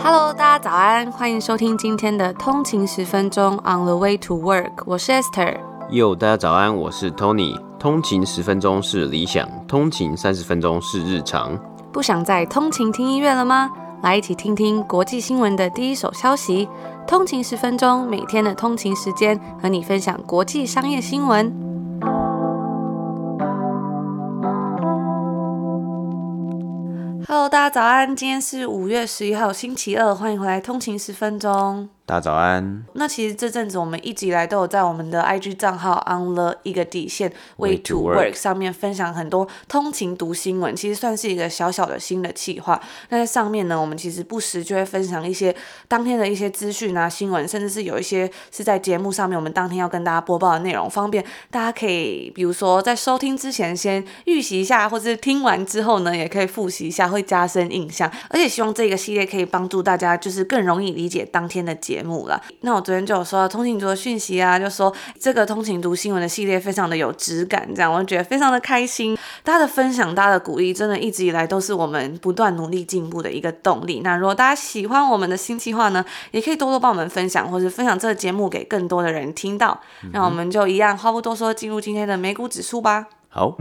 Hello，大家早安，欢迎收听今天的通勤十分钟 On the way to work，我是 Esther。Yo，大家早安，我是 Tony。通勤十分钟是理想，通勤三十分钟是日常。不想再通勤听音乐了吗？来一起听听国际新闻的第一手消息。通勤十分钟，每天的通勤时间和你分享国际商业新闻。Hello，大家早安，今天是五月十一号，星期二，欢迎回来通勤十分钟。大家早安。那其实这阵子我们一直以来都有在我们的 IG 账号 on the 一个底线 way to work 上面分享很多通勤读新闻，其实算是一个小小的新的企划。那在上面呢，我们其实不时就会分享一些当天的一些资讯啊、新闻，甚至是有一些是在节目上面我们当天要跟大家播报的内容，方便大家可以比如说在收听之前先预习一下，或者是听完之后呢，也可以复习一下，会加深印象。而且希望这个系列可以帮助大家，就是更容易理解当天的节目。了，那我昨天就有说通勤读的讯息啊，就说这个通勤读新闻的系列非常的有质感，这样我就觉得非常的开心。大家的分享，大家的鼓励，真的一直以来都是我们不断努力进步的一个动力。那如果大家喜欢我们的新计划呢，也可以多多帮我们分享，或是分享这个节目给更多的人听到。那我们就一样话不多说，进入今天的美股指数吧。好。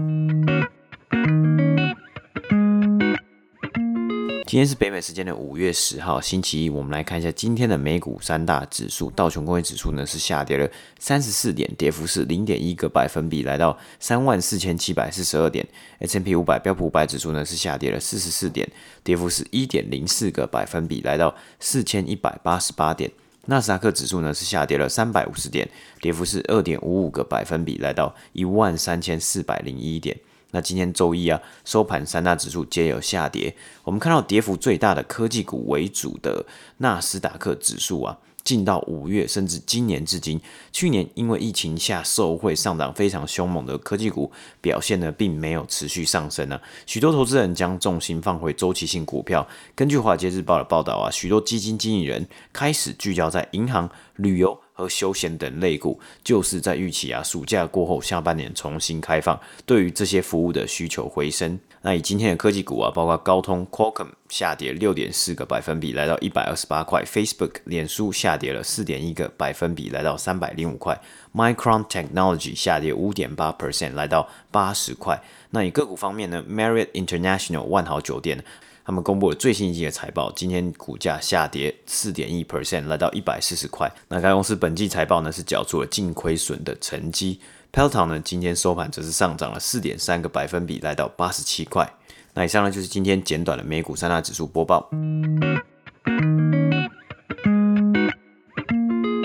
今天是北美时间的五月十号，星期一。我们来看一下今天的美股三大指数。道琼工业指数呢是下跌了三十四点，跌幅是零点一个百分比，来到三万四千七百四十二点。S&P 五百标普五百指数呢是下跌了四十四点，跌幅是一点零四个百分比，来到四千一百八十八点。纳斯达克指数呢是下跌了三百五十点，跌幅是二点五五个百分比，来到一万三千四百零一点。那今天周一啊，收盘三大指数皆有下跌。我们看到跌幅最大的科技股为主的纳斯达克指数啊，进到五月甚至今年至今，去年因为疫情下受惠上涨非常凶猛的科技股表现呢，并没有持续上升啊。许多投资人将重心放回周期性股票。根据华尔街日报的报道啊，许多基金经理人开始聚焦在银行、旅游。和休闲等类股，就是在预期啊，暑假过后下半年重新开放，对于这些服务的需求回升。那以今天的科技股啊，包括高通 Qualcomm 下跌六点四个百分比，来到一百二十八块；Facebook 脸书下跌了四点一个百分比，来到三百零五块；Micron Technology 下跌五点八 percent，来到八十块。那以个股方面呢，Marriott International 万豪酒店。他们公布了最新一季的财报，今天股价下跌四点一 percent，来到一百四十块。那该公司本季财报呢是缴出了净亏损的成绩。Peloton 呢今天收盘则是上涨了四点三个百分比，来到八十七块。那以上呢就是今天简短的美股三大指数播报。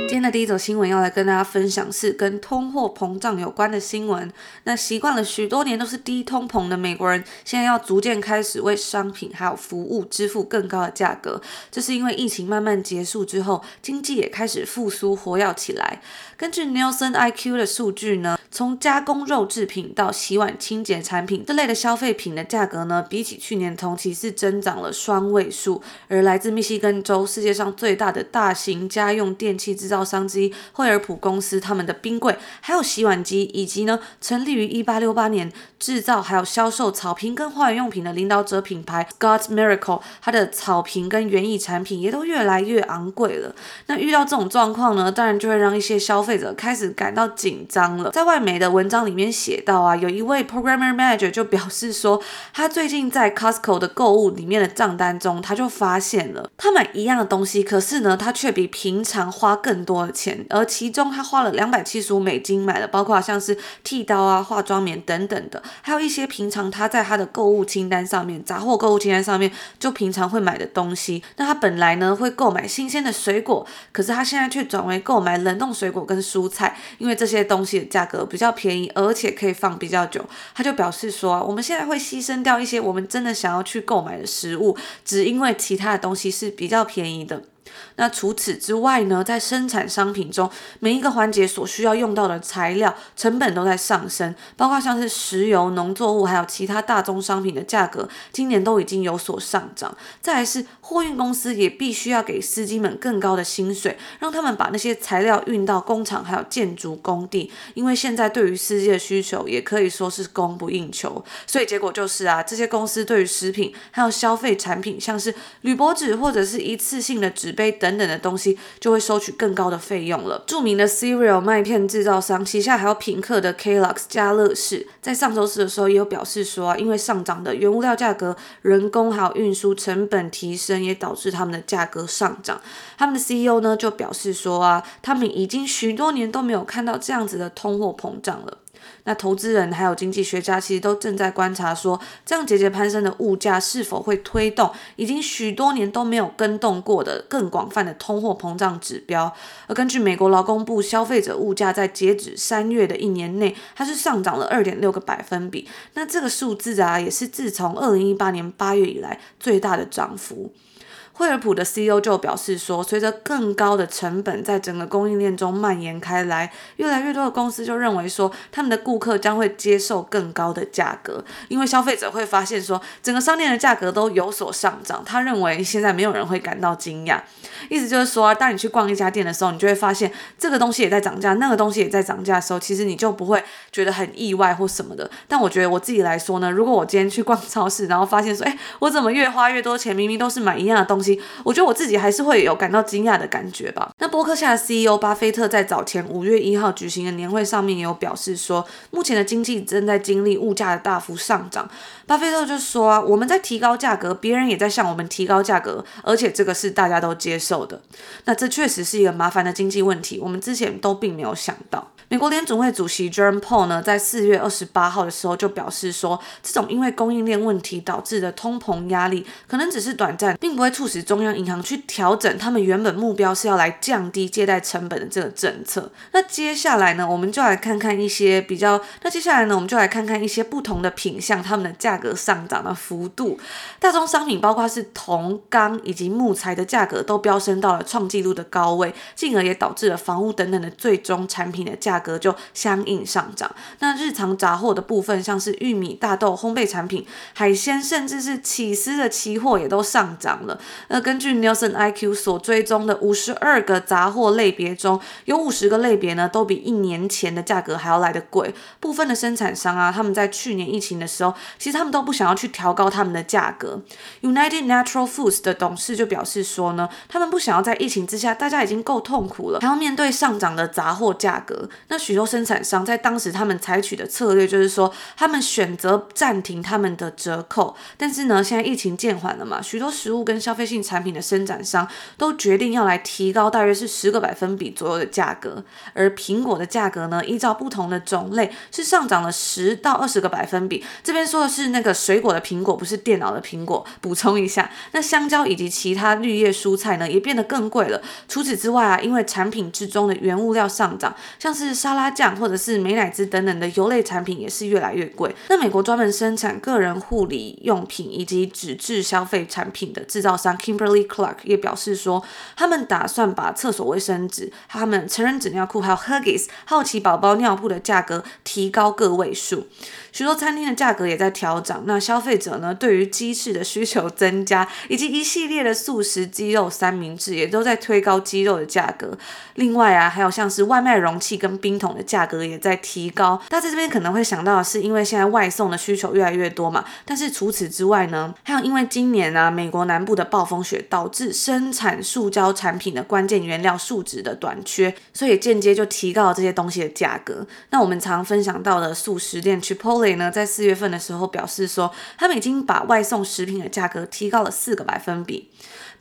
今天的第一则新闻要来跟大家分享是跟通货膨胀有关的新闻。那习惯了许多年都是低通膨的美国人，现在要逐渐开始为商品还有服务支付更高的价格。这是因为疫情慢慢结束之后，经济也开始复苏活跃起来。根据 Nielsen IQ 的数据呢，从加工肉制品到洗碗清洁产品这类的消费品的价格呢，比起去年同期是增长了双位数。而来自密西根州世界上最大的大型家用电制造商之一惠而浦公司，他们的冰柜、还有洗碗机，以及呢成立于一八六八年制造还有销售草坪跟花园用品的领导者品牌 Scott Miracle，它的草坪跟园艺产品也都越来越昂贵了。那遇到这种状况呢，当然就会让一些消费者开始感到紧张了。在外媒的文章里面写到啊，有一位 Programmer Manager 就表示说，他最近在 Costco 的购物里面的账单中，他就发现了他买一样的东西，可是呢，他却比平常花更多。的钱，而其中他花了两百七十五美金买了，包括像是剃刀啊、化妆棉等等的，还有一些平常他在他的购物清单上面、杂货购物清单上面就平常会买的东西。那他本来呢会购买新鲜的水果，可是他现在却转为购买冷冻水果跟蔬菜，因为这些东西的价格比较便宜，而且可以放比较久。他就表示说，我们现在会牺牲掉一些我们真的想要去购买的食物，只因为其他的东西是比较便宜的。那除此之外呢，在生产商品中，每一个环节所需要用到的材料成本都在上升，包括像是石油、农作物，还有其他大宗商品的价格，今年都已经有所上涨。再来是货运公司也必须要给司机们更高的薪水，让他们把那些材料运到工厂还有建筑工地，因为现在对于司机的需求也可以说是供不应求，所以结果就是啊，这些公司对于食品还有消费产品，像是铝箔纸或者是一次性的纸杯等等的东西，就会收取更高的费用了。著名的 cereal 麦片制造商旗下还有品客的 Kellogg's 家乐氏，在上周四的时候也有表示说啊，因为上涨的原物料价格、人工还有运输成本提升，也导致他们的价格上涨。他们的 CEO 呢就表示说啊，他们已经许多年都没有看到这样子的通货膨胀了。那投资人还有经济学家其实都正在观察说，这样节节攀升的物价是否会推动已经许多年都没有更动过的更广泛的通货膨胀指标。而根据美国劳工部消费者物价在截止三月的一年内，它是上涨了二点六个百分比。那这个数字啊，也是自从二零一八年八月以来最大的涨幅。惠而浦的 CEO 就表示说，随着更高的成本在整个供应链中蔓延开来，越来越多的公司就认为说，他们的顾客将会接受更高的价格，因为消费者会发现说，整个商店的价格都有所上涨。他认为现在没有人会感到惊讶，意思就是说，当你去逛一家店的时候，你就会发现这个东西也在涨价，那个东西也在涨价的时候，其实你就不会觉得很意外或什么的。但我觉得我自己来说呢，如果我今天去逛超市，然后发现说，哎，我怎么越花越多钱，明明都是买一样的东西。我觉得我自己还是会有感到惊讶的感觉吧。那波克夏的 CEO 巴菲特在早前五月一号举行的年会上面也有表示说，目前的经济正在经历物价的大幅上涨。巴菲特就说啊，我们在提高价格，别人也在向我们提高价格，而且这个是大家都接受的。那这确实是一个麻烦的经济问题，我们之前都并没有想到。美国联准会主席 Jerome Powell 呢，在四月二十八号的时候就表示说，这种因为供应链问题导致的通膨压力可能只是短暂，并不会促使中央银行去调整他们原本目标是要来降低借贷成本的这个政策。那接下来呢，我们就来看看一些比较，那接下来呢，我们就来看看一些不同的品项，它们的价格上涨的幅度。大宗商品包括是铜、钢以及木材的价格都飙升到了创纪录的高位，进而也导致了房屋等等的最终产品的价格就相应上涨。那日常杂货的部分，像是玉米、大豆、烘焙产品、海鲜，甚至是起司的期货也都上涨了。那根据 Nielsen IQ 所追踪的五十二个杂货类别中，有五十个类别呢都比一年前的价格还要来得贵。部分的生产商啊，他们在去年疫情的时候，其实他们都不想要去调高他们的价格。United Natural Foods 的董事就表示说呢，他们不想要在疫情之下，大家已经够痛苦了，还要面对上涨的杂货价格。那许多生产商在当时他们采取的策略就是说，他们选择暂停他们的折扣。但是呢，现在疫情渐缓了嘛，许多食物跟消费性产品的生产商都决定要来提高大约是十个百分比左右的价格。而苹果的价格呢，依照不同的种类是上涨了十到二十个百分比。这边说的是那个水果的苹果，不是电脑的苹果。补充一下，那香蕉以及其他绿叶蔬菜呢，也变得更贵了。除此之外啊，因为产品之中的原物料上涨，像是沙拉酱或者是美乃滋等等的油类产品也是越来越贵。那美国专门生产个人护理用品以及纸质消费产品的制造商 Kimberly Clark 也表示说，他们打算把厕所卫生纸、他们成人纸尿裤还有 Huggies 好奇宝宝尿布的价格提高个位数。许多餐厅的价格也在调涨，那消费者呢，对于鸡翅的需求增加，以及一系列的素食鸡肉三明治也都在推高鸡肉的价格。另外啊，还有像是外卖容器跟冰桶的价格也在提高。大家这边可能会想到是，因为现在外送的需求越来越多嘛。但是除此之外呢，还有因为今年啊，美国南部的暴风雪导致生产塑胶产品的关键原料树脂的短缺，所以间接就提高了这些东西的价格。那我们常分享到的素食店 Chipotle 呢，在四月份的时候表示说，他们已经把外送食品的价格提高了四个百分比。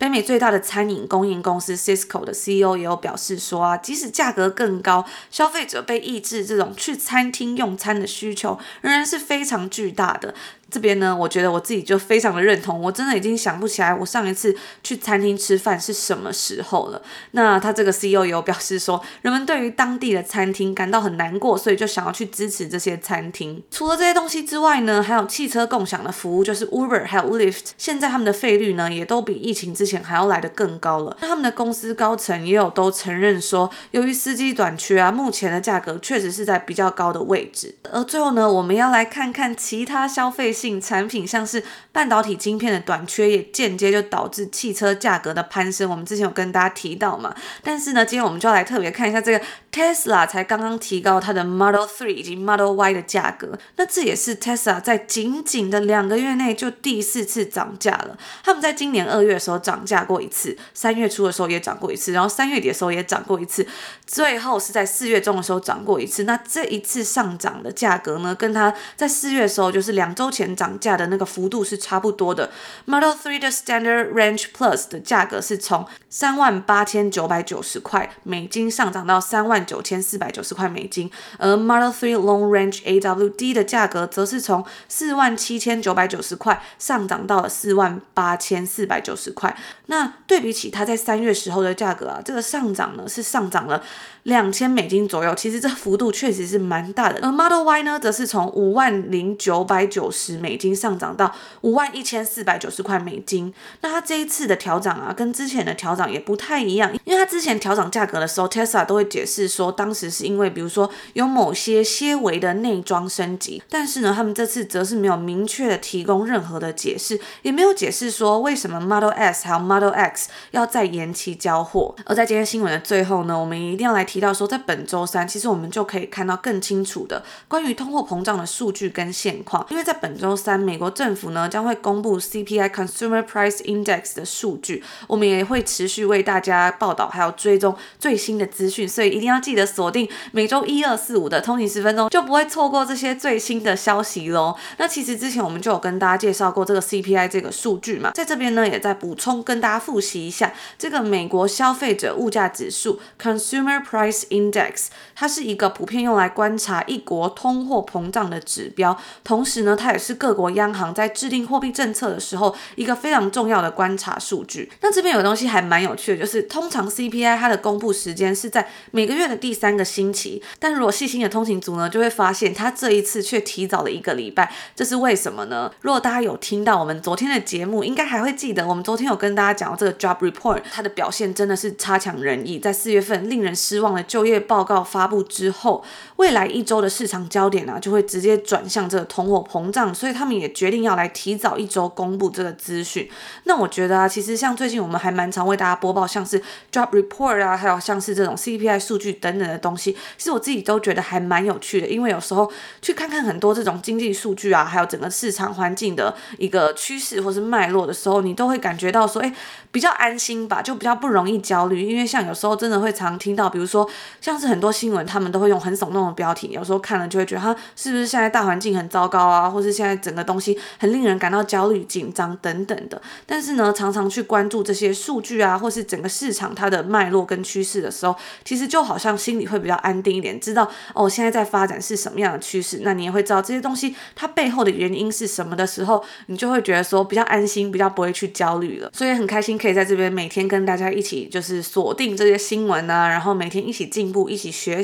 北美最大的餐饮供应公司 Cisco 的 CEO 也有表示说啊，即使价格更高，消费者被抑制这种去餐厅用餐的需求仍然是非常巨大的。这边呢，我觉得我自己就非常的认同，我真的已经想不起来我上一次去餐厅吃饭是什么时候了。那他这个 CEO 有表示说，人们对于当地的餐厅感到很难过，所以就想要去支持这些餐厅。除了这些东西之外呢，还有汽车共享的服务，就是 Uber 还有 Lyft，现在他们的费率呢也都比疫情之前还要来得更高了。那他们的公司高层也有都承认说，由于司机短缺啊，目前的价格确实是在比较高的位置。而最后呢，我们要来看看其他消费性产品，像是半导体晶片的短缺，也间接就导致汽车价格的攀升。我们之前有跟大家提到嘛，但是呢，今天我们就要来特别看一下这个 Tesla 才刚刚提高它的 Model Three 以及 Model Y 的价格，那这也是 Tesla 在仅仅的两个月内就第四次涨价了。他们在今年二月的时候涨价过一次，三月初的时候也涨过一次，然后三月底的时候也涨过一次，最后是在四月中的时候涨过一次。那这一次上涨的价格呢，跟它在四月的时候，就是两周前涨价的那个幅度是差不多的。Model 3的 Standard Range Plus 的价格是从三万八千九百九十块美金上涨到三万九千四百九十块美金，而 Model 3 Long Range AWD 的价格则是从四万七千九百九十块上涨到了四万八千四百九十块。那对比起它在三月时候的价格啊，这个上涨呢是上涨了两千美金左右，其实这幅度确实是蛮大的。而 Model Y 呢，则是从五万零九百九十美金上涨到五万一千四百九十块美金。那它这一次的调涨啊，跟之前的调涨也不太一样，因为它之前调涨价格的时候，Tesla 都会解释说，当时是因为比如说有某些些微的内装升级，但是呢，他们这次则是没有明确的提供任何的解释，也没有解释说为什么 Model S 还有 Model X 要再延期交货。而在今天新闻的最后呢，我们一定要来提到说，在本周三，其实我们就可以看到更清楚的关于通货膨胀的数据跟现况，因为在本周三，美国政府呢将会公布 CPI Consumer Price Index 的数据，我们也会持续为大家报道还有追踪最新的资讯，所以一定要记得锁定每周一、二、四、五的通勤十分钟，就不会错过这些最新的消息喽。那其实之前我们就有跟大家介绍过这个 CPI 这个数据嘛，在这边呢也在补充跟大家复习一下这个美国消费者物价指数 Consumer Price price index. 它是一个普遍用来观察一国通货膨胀的指标，同时呢，它也是各国央行在制定货币政策的时候一个非常重要的观察数据。那这边有东西还蛮有趣的，就是通常 CPI 它的公布时间是在每个月的第三个星期，但如果细心的通勤族呢，就会发现它这一次却提早了一个礼拜，这是为什么呢？如果大家有听到我们昨天的节目，应该还会记得，我们昨天有跟大家讲到这个 Job Report，它的表现真的是差强人意，在四月份令人失望的就业报告发布之后，未来一周的市场焦点啊，就会直接转向这个通货膨胀，所以他们也决定要来提早一周公布这个资讯。那我觉得啊，其实像最近我们还蛮常为大家播报，像是 Job Report 啊，还有像是这种 CPI 数据等等的东西，其实我自己都觉得还蛮有趣的，因为有时候去看看很多这种经济数据啊，还有整个市场环境的一个趋势或是脉络的时候，你都会感觉到说，哎，比较安心吧，就比较不容易焦虑。因为像有时候真的会常听到，比如说像是很多新闻，他们都会用很耸动的标题，有时候看了就会觉得，哈，是不是现在大环境很糟糕啊，或是现在整个东西很令人感到焦虑、紧张等等的。但是呢，常常去关注这些数据啊，或是整个市场它的脉络跟趋势的时候，其实就好像心里会比较安定一点，知道哦，现在在发展是什么样的趋势，那你也会知道这些东西它背后的原因是什么的时候，你就会觉得说比较安心，比较不会去焦虑了。所以很开心可以在这边每天跟大家一起就是锁定这些新闻啊，然后每天一起进步，一起学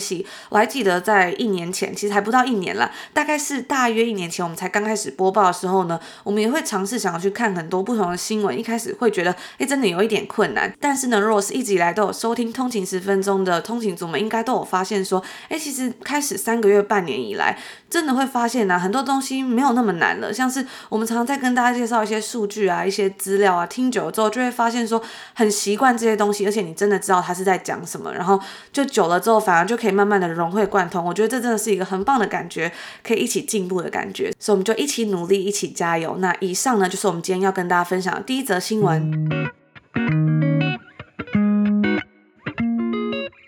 我还记得在一年前，其实还不到一年了，大概是大约一年前我们才刚开始播报的时候呢，我们也会尝试想要去看很多不同的新闻。一开始会觉得，哎，真的有一点困难。但是呢，如果是一直以来都有收听通勤十分钟的通勤族们，应该都有发现说，哎，其实开始三个月、半年以来，真的会发现呢、啊，很多东西没有那么难了。像是我们常常在跟大家介绍一些数据啊、一些资料啊，听久了之后就会发现说，很习惯这些东西，而且你真的知道他是在讲什么，然后就久了之后，反而就可以可以慢慢的融会贯通。我觉得这真的是一个很棒的感觉，可以一起进步的感觉。所以我们就一起努力，一起加油。那以上呢，就是我们今天要跟大家分享的第一则新闻。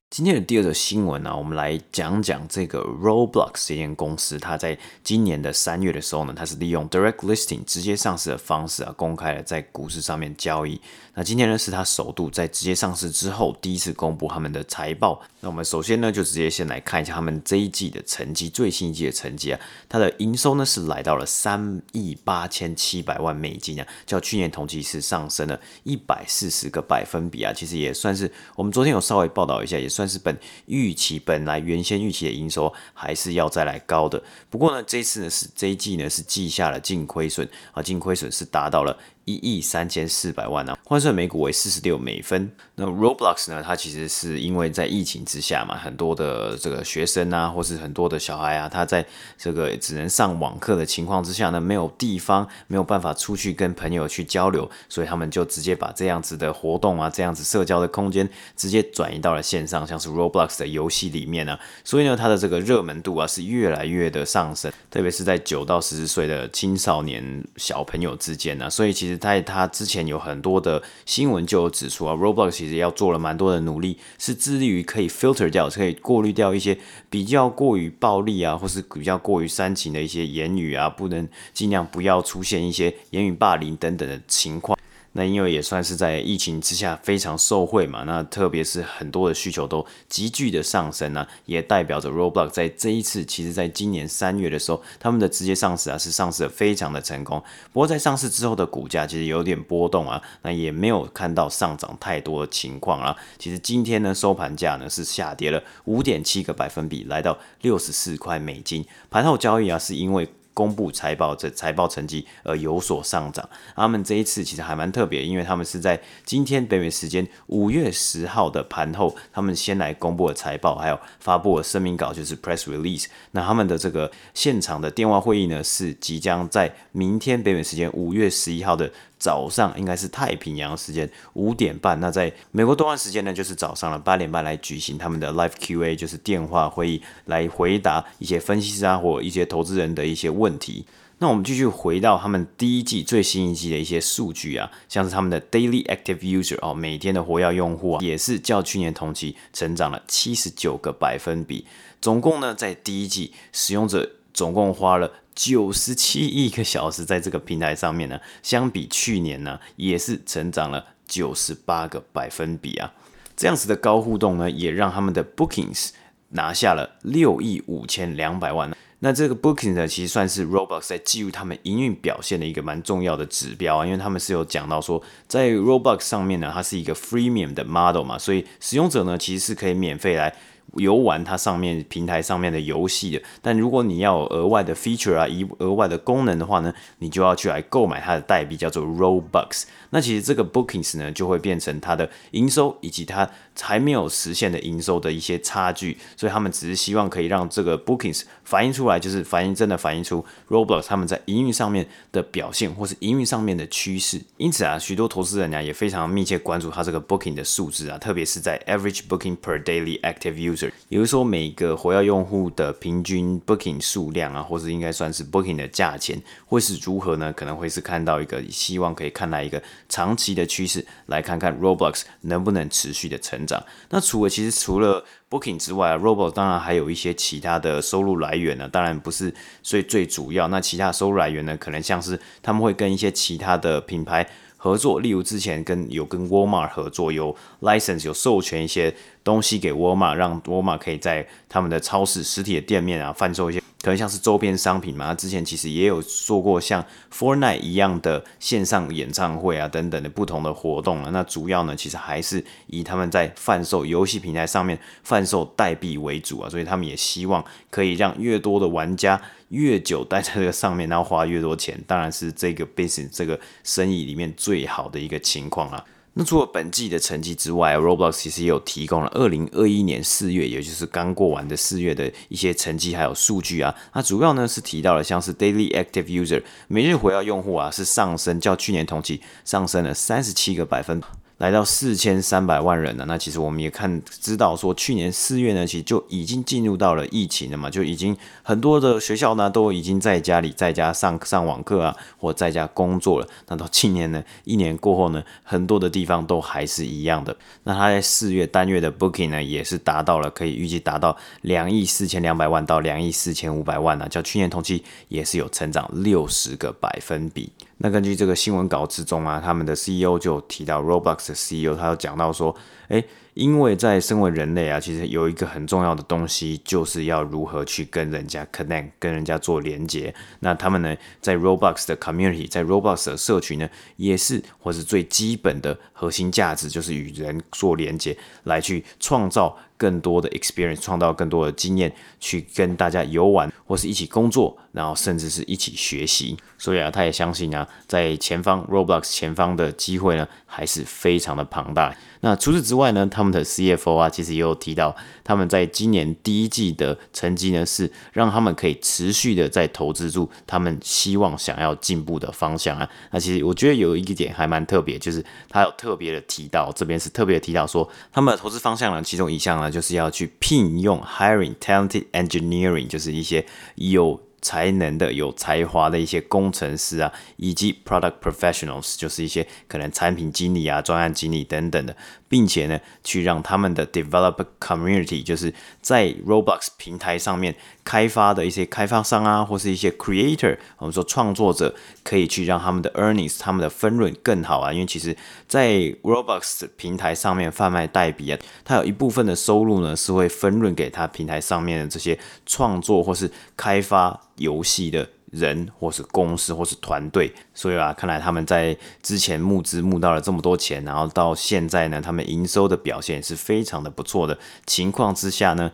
今天的第二则新闻呢、我们来讲讲这个 Roblox 这间公司，它在今年的三月的时候呢，它是利用 Direct Listing 直接上市的方式啊，公开了在股市上面交易。那今天呢，是它首度在直接上市之后第一次公布他们的财报。那我们首先呢，就直接先来看一下他们这一季的成绩，最新一季的成绩啊，它的营收呢是来到了三亿八千七百万美金啊，较去年同期是上升了一百四十个百分比啊，其实也算是我们昨天有稍微报道一下，也算。算是本预期本来原先预期的营收还是要再来高的，不过呢，这次呢是这一季呢是记下了净亏损啊，净亏损是达到了。一亿三千四百万啊，换算每股为四十六美分。那 Roblox 呢？它其实是因为在疫情之下嘛，很多的这个学生啊，或是很多的小孩啊，他在这个只能上网课的情况之下呢，没有地方，没有办法出去跟朋友去交流，所以他们就直接把这样子的活动啊，这样子社交的空间，直接转移到了线上，像是 Roblox 的游戏里面啊。所以呢，它的这个热门度啊是越来越的上升，特别是在九到十四岁的青少年小朋友之间呢、啊。所以其实。在他之前有很多的新闻就有指出啊，Roblox 其实要做了蛮多的努力，是致力于可以 filter 掉，可以过滤掉一些比较过于暴力啊，或是比较过于煽情的一些言语啊，不能尽量不要出现一些言语霸凌等等的情况。那因为也算是在疫情之下非常受惠嘛，那特别是很多的需求都急剧的上升啊，也代表着 Roblox 在这一次，其实在今年三月的时候，他们的直接上市啊是上市的非常的成功。不过在上市之后的股价其实有点波动啊，那也没有看到上涨太多的情况啊。其实今天呢收盘价呢是下跌了五点七个百分比，来到六十四块美金。盘后交易啊是因为。公布财报，这财报成绩而有所上涨。他们这一次其实还蛮特别，因为他们是在今天北美时间五月十号的盘后，他们先来公布了财报，还有发布了声明稿，就是 press release。那他们的这个现场的电话会议呢，是即将在明天北美时间五月十一号的。早上应该是太平洋时间五点半，那在美国东岸时间呢，就是早上了八点半来举行他们的 Live QA，就是电话会议，来回答一些分析师啊或一些投资人的一些问题。那我们继续回到他们第一季最新一季的一些数据啊，像是他们的 Daily Active User 哦，每天的活跃用户啊，也是较去年同期成长了七十九个百分比。总共呢，在第一季使用者总共花了。九十七亿个小时在这个平台上面呢，相比去年呢，也是成长了九十八个百分比啊。这样子的高互动呢，也让他们的 Bookings 拿下了六亿五千两百万。那这个 Bookings 呢，其实算是 Roblox 在记录他们营运表现的一个蛮重要的指标啊，因为他们是有讲到说，在 Roblox 上面呢，它是一个 Freemium 的 model 嘛，所以使用者呢，其实是可以免费来。游玩它上面平台上面的游戏的，但如果你要有额外的 feature 啊，一额外的功能的话呢，你就要去来购买它的代币，叫做 Robux。那其实这个 Bookings 呢，就会变成它的营收以及它还没有实现的营收的一些差距，所以他们只是希望可以让这个 Bookings 反映出来，就是反映真的反映出 Roblox 他们在营运上面的表现，或是营运上面的趋势。因此啊，许多投资人呢也非常密切关注它这个 Booking 的数字啊，特别是在 Average Booking per Daily Active User。也就是说，每个活跃用户的平均 booking 数量啊，或是应该算是 booking 的价钱，会是如何呢？可能会是看到一个希望可以看到一个长期的趋势，来看看 Roblox 能不能持续的成长。那除了其实除了 booking 之外啊，Roblox 当然还有一些其他的收入来源呢，当然不是最最主要。那其他收入来源呢，可能像是他们会跟一些其他的品牌。合作，例如之前跟有跟 Walmart 合作，有 license 有授权一些东西给 Walmart，让 Walmart 可以在他们的超市实体的店面啊贩售一些。可能像是周边商品嘛，之前其实也有做过像 Fortnite 一样的线上演唱会啊等等的不同的活动啊。那主要呢，其实还是以他们在贩售游戏平台上面贩售代币为主啊，所以他们也希望可以让越多的玩家越久待在这个上面，然后花越多钱，当然是这个 business 这个生意里面最好的一个情况啊。那除了本季的成绩之外，Roblox 其实也有提供了二零二一年四月，也就是刚过完的四月的一些成绩还有数据啊。那主要呢是提到了像是 Daily Active User 每日活跃用户啊是上升，较去年同期上升了三十七个百分。来到四千三百万人了。那其实我们也看知道说，去年四月呢，其实就已经进入到了疫情了嘛，就已经很多的学校呢都已经在家里在家上上网课啊，或在家工作了。那到今年呢，一年过后呢，很多的地方都还是一样的。那他在四月单月的 booking 呢，也是达到了可以预计达到两亿四千两百万到两亿四千五百万呢，较去年同期也是有成长六十个百分比。那根据这个新闻稿之中啊，他们的 CEO 就提到 Roblox 的 CEO，他有讲到说，诶，因为在身为人类啊，其实有一个很重要的东西，就是要如何去跟人家 connect，跟人家做连接。那他们呢，在 Roblox 的 community，在 Roblox 的社群呢，也是或是最基本的核心价值，就是与人做连接，来去创造。更多的 experience，创造更多的经验，去跟大家游玩，或是一起工作，然后甚至是一起学习。所以啊，他也相信啊，在前方 Roblox 前方的机会呢，还是非常的庞大。那除此之外呢，他们的 CFO 啊，其实也有提到，他们在今年第一季的成绩呢，是让他们可以持续的在投资住他们希望想要进步的方向啊。那其实我觉得有一个点还蛮特别，就是他有特别的提到，这边是特别提到说，他们的投资方向呢，其中一项呢，就是要去聘用 hiring talented engineering，就是一些有才能的、有才华的一些工程师啊，以及 product professionals，就是一些可能产品经理啊、专案经理等等的，并且呢，去让他们的 developer community，就是在 Roblox 平台上面开发的一些开发商啊，或是一些 creator，我们说创作者，可以去让他们的 earnings，他们的分润更好啊。因为其实，在 Roblox 平台上面贩卖代币啊，它有一部分的收入呢，是会分润给他平台上面的这些创作或是开发。游戏的人，或是公司，或是团队，所以啊，看来他们在之前募资募到了这么多钱，然后到现在呢，他们营收的表现是非常的不错的情况之下呢，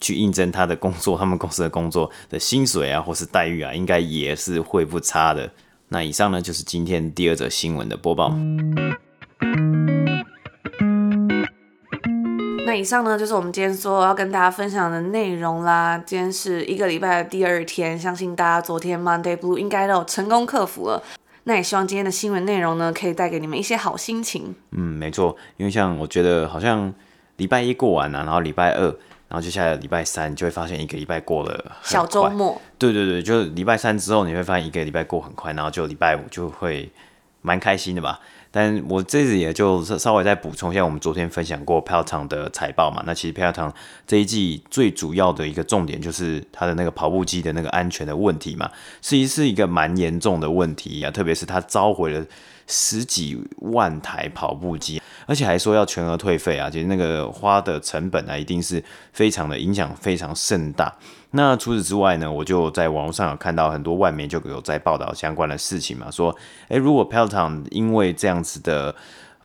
去应征他的工作，他们公司的工作的薪水啊，或是待遇啊，应该也是会不差的。那以上呢，就是今天第二则新闻的播报。那以上呢，就是我们今天说要跟大家分享的内容啦。今天是一个礼拜的第二天，相信大家昨天 Monday Blue 应该都有成功克服了。那也希望今天的新闻内容呢，可以带给你们一些好心情。嗯，没错，因为像我觉得好像礼拜一过完了，啊，然后礼拜二，然后接下来礼拜三，就会发现一个礼拜过了小周末。对对对，就是礼拜三之后，你会发现一个礼拜过很快，然后就礼拜五就会蛮开心的吧。但我这次也就稍微再补充一下，我们昨天分享过 PL 塔的财报嘛。那其实 PL 塔这一季最主要的一个重点就是它的那个跑步机的那个安全的问题嘛，其实是一个蛮严重的问题啊，特别是它召回了十几万台跑步机，而且还说要全额退费啊，其实那个花的成本啊，一定是非常的影响非常盛大。那除此之外呢，我就在网络上有看到很多外媒就有在报道相关的事情嘛，说，诶、欸，如果 Peloton 因为这样子的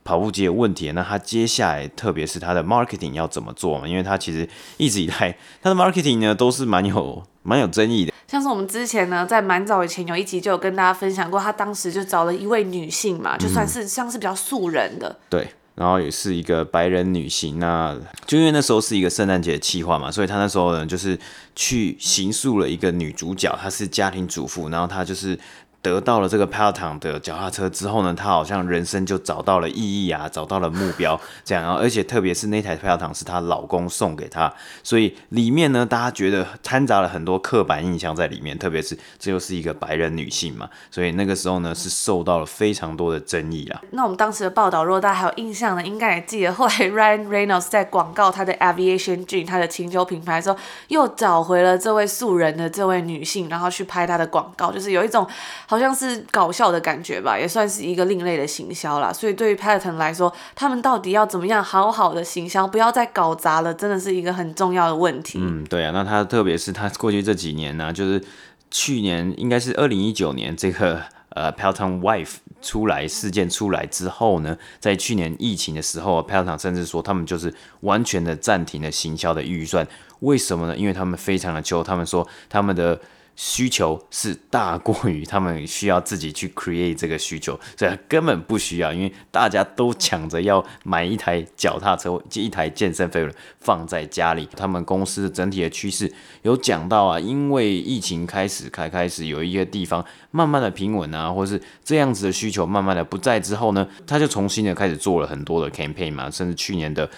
跑步机的问题，那他接下来特别是他的 marketing 要怎么做嘛？因为他其实一直以来他的 marketing 呢都是蛮有蛮有争议的，像是我们之前呢在蛮早以前有一集就有跟大家分享过，他当时就找了一位女性嘛，就算是像是比较素人的，嗯、对。然后也是一个白人女性，那就因为那时候是一个圣诞节的企划嘛，所以她那时候呢就是去行诉了一个女主角，她是家庭主妇，然后她就是。得到了这个 Peloton 的脚踏车之后呢，她好像人生就找到了意义啊，找到了目标，这样，然后而且特别是那台 Peloton 是她老公送给她，所以里面呢，大家觉得掺杂了很多刻板印象在里面，特别是这又是一个白人女性嘛，所以那个时候呢是受到了非常多的争议啊。那我们当时的报道，如果大家还有印象呢，应该也记得后来 Ryan Reynolds 在广告他的 Aviation Gym 他的清酒品牌的时候，又找回了这位素人的这位女性，然后去拍他的广告，就是有一种。好像是搞笑的感觉吧，也算是一个另类的行销啦。所以对于 Peloton 来说，他们到底要怎么样好好的行销，不要再搞砸了，真的是一个很重要的问题。嗯，对啊，那他特别是他过去这几年呢、就是去年应该是二零一九年这个呃 Pelton Wife 出来事件出来之后呢，在去年疫情的时候，Pelton 甚至说他们就是完全的暂停了行销的预算。为什么呢？因为他们非常的穷，他们说他们的。需求是大过于他们需要自己去 create 这个需求，所以根本不需要，因为大家都抢着要买一台脚踏车，一台健身飞轮放在家里。他们公司整体的趋势有讲到啊，因为疫情开始开开始有一个地方慢慢的平稳啊，或是这样子的需求慢慢的不在之后呢，他就重新的开始做了很多的 campaign 嘛，甚至去年的。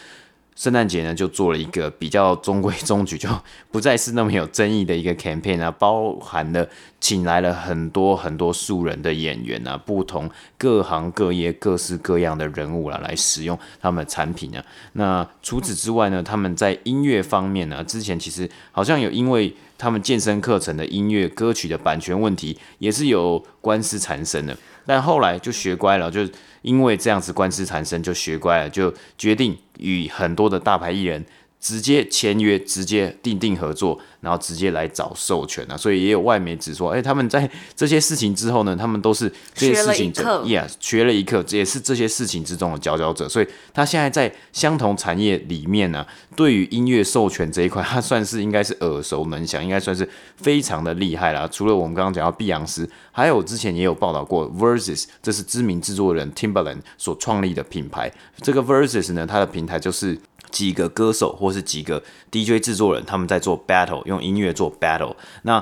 圣诞节呢，就做了一个比较中规中矩，就不再是那么有争议的一个 campaign 啊，包含了请来了很多很多素人的演员啊，不同各行各业各式各样的人物啦，来使用他们的产品啊。那除此之外呢，他们在音乐方面呢，之前其实好像有因为他们健身课程的音乐歌曲的版权问题，也是有官司缠身的。但后来就学乖了，就因为这样子官司缠身，就学乖了，就决定与很多的大牌艺人。直接签约，直接订定合作，然后直接来找授权啊，所以也有外媒指说，哎、欸，他们在这些事情之后呢，他们都是这些事情者，学了一课，yeah, 学了一课，也是这些事情之中的佼佼者。所以他现在在相同产业里面呢、啊，对于音乐授权这一块，他算是应该是耳熟能详，应该算是非常的厉害啦。除了我们刚刚讲到碧昂斯，还有之前也有报道过 Versus，这是知名制作人 Timbaland 所创立的品牌。这个 Versus 呢，它的平台就是。几个歌手或是几个 DJ 制作人，他们在做 battle，用音乐做 battle。那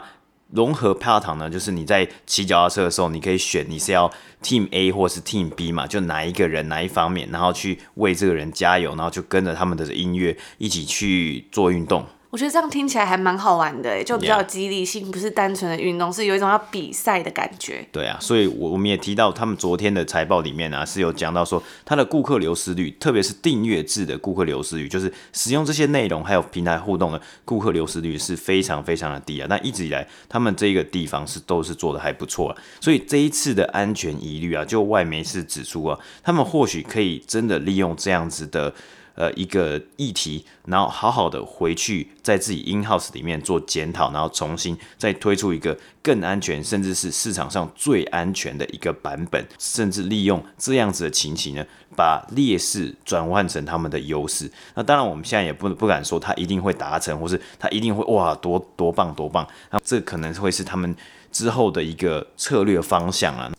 融合 p a t o n 呢，就是你在骑脚踏车的时候，你可以选你是要 Team A 或是 Team B 嘛，就哪一个人哪一方面，然后去为这个人加油，然后就跟着他们的音乐一起去做运动。我觉得这样听起来还蛮好玩的，就比较有激励性，Yeah. 不是单纯的运动，是有一种要比赛的感觉。对啊，所以，我我们也提到他们昨天的财报里面啊，是有讲到说，他的顾客流失率，特别是订阅制的顾客流失率，就是使用这些内容还有平台互动的顾客流失率是非常非常的低啊。那一直以来，他们这个地方是都是做的还不错啊。所以这一次的安全疑虑啊，就外媒是指出啊，他们或许可以真的利用这样子的。呃，一个议题，然后好好的回去在自己 in house 里面做检讨，然后重新再推出一个更安全，甚至是市场上最安全的一个版本，甚至利用这样子的情形呢，把劣势转换成他们的优势。那当然，我们现在也不不敢说他一定会达成，或是他一定会哇多多棒多棒。那这可能会是他们之后的一个策略方向啊。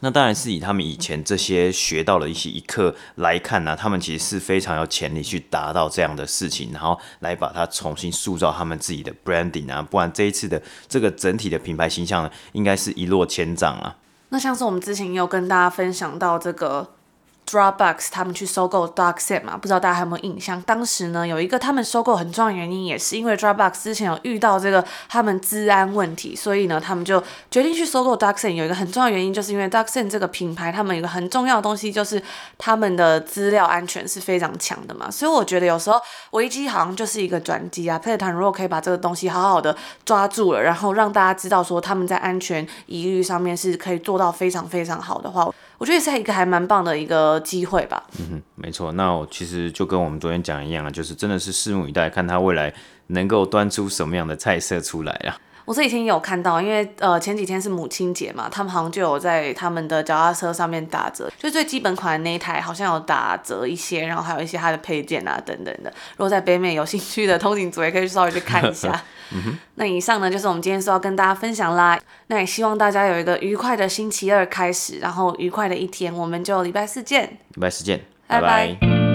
那当然是以他们以前这些学到了一些一课来看呢、他们其实是非常有潜力去达到这样的事情，然后来把它重新塑造他们自己的 branding 啊，不然这一次的这个整体的品牌形象呢，应该是一落千丈啊。那像是我们之前有跟大家分享到这个。Dropbox 他们去收购 DocSend 嘛，不知道大家还有没有印象？当时呢，有一个他们收购很重要的原因，也是因为 Dropbox 之前有遇到这个他们治安问题，所以呢，他们就决定去收购 DocSend。有一个很重要的原因，就是因为 DocSend 这个品牌，他们有一个很重要的东西，就是他们的资料安全是非常强的嘛。所以我觉得有时候危机好像就是一个转机啊。p e t a n 如果可以把这个东西好好的抓住了，然后让大家知道说他们在安全疑虑上面是可以做到非常非常好的话。我觉得也是一个还蛮棒的一个机会吧。嗯哼，没错。那我其实就跟我们昨天讲一样啊，就是真的是拭目以待，看他未来能够端出什么样的菜色出来啊。我这几天也有看到，因为呃前几天是母亲节嘛，他们好像就有在他们的脚踏车上面打折，就最基本款的那一台好像有打折一些，然后还有一些它的配件啊等等的。如果在北美有兴趣的通勤族也可以稍微去看一下。嗯。那以上呢就是我们今天说要跟大家分享啦。那也希望大家有一个愉快的星期二开始，然后愉快的一天，我们就礼拜四见。礼拜四见，拜拜。拜拜。